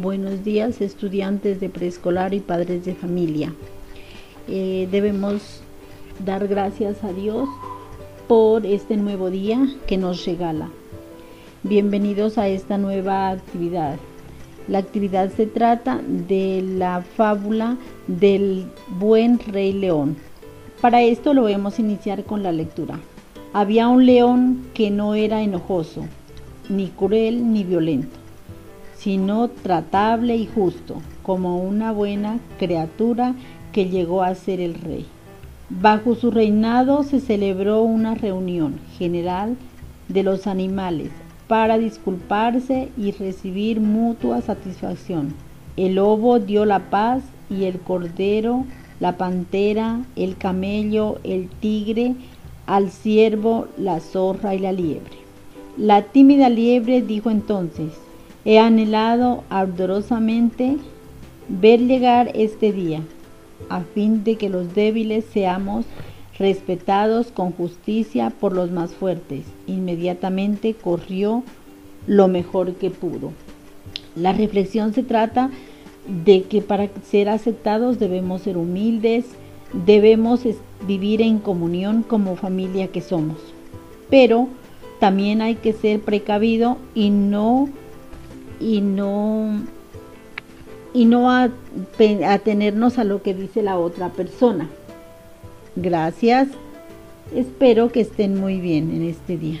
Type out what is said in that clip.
Buenos días estudiantes de preescolar y padres de familia. Eh, debemos dar gracias a Dios por este nuevo día que nos regala. Bienvenidos a esta nueva actividad. La actividad se trata de la fábula del buen rey león. Para esto lo vamos a iniciar con la lectura. Había un león que no era enojoso, ni cruel ni violento, sino tratable y justo, como una buena criatura que llegó a ser el rey. Bajo su reinado se celebró una reunión general de los animales para disculparse y recibir mutua satisfacción. El lobo dio la paz y el cordero, la pantera, el camello, el tigre, al ciervo, la zorra y la liebre. La tímida liebre dijo entonces, he anhelado ardorosamente ver llegar este día, a fin de que los débiles seamos respetados con justicia por los más fuertes. Inmediatamente corrió lo mejor que pudo. La reflexión se trata de que para ser aceptados debemos ser humildes, debemos vivir en comunión como familia que somos. Pero también hay que ser precavido y no y no y no atenernos a lo que dice la otra persona. Gracias. Espero que estén muy bien en este día.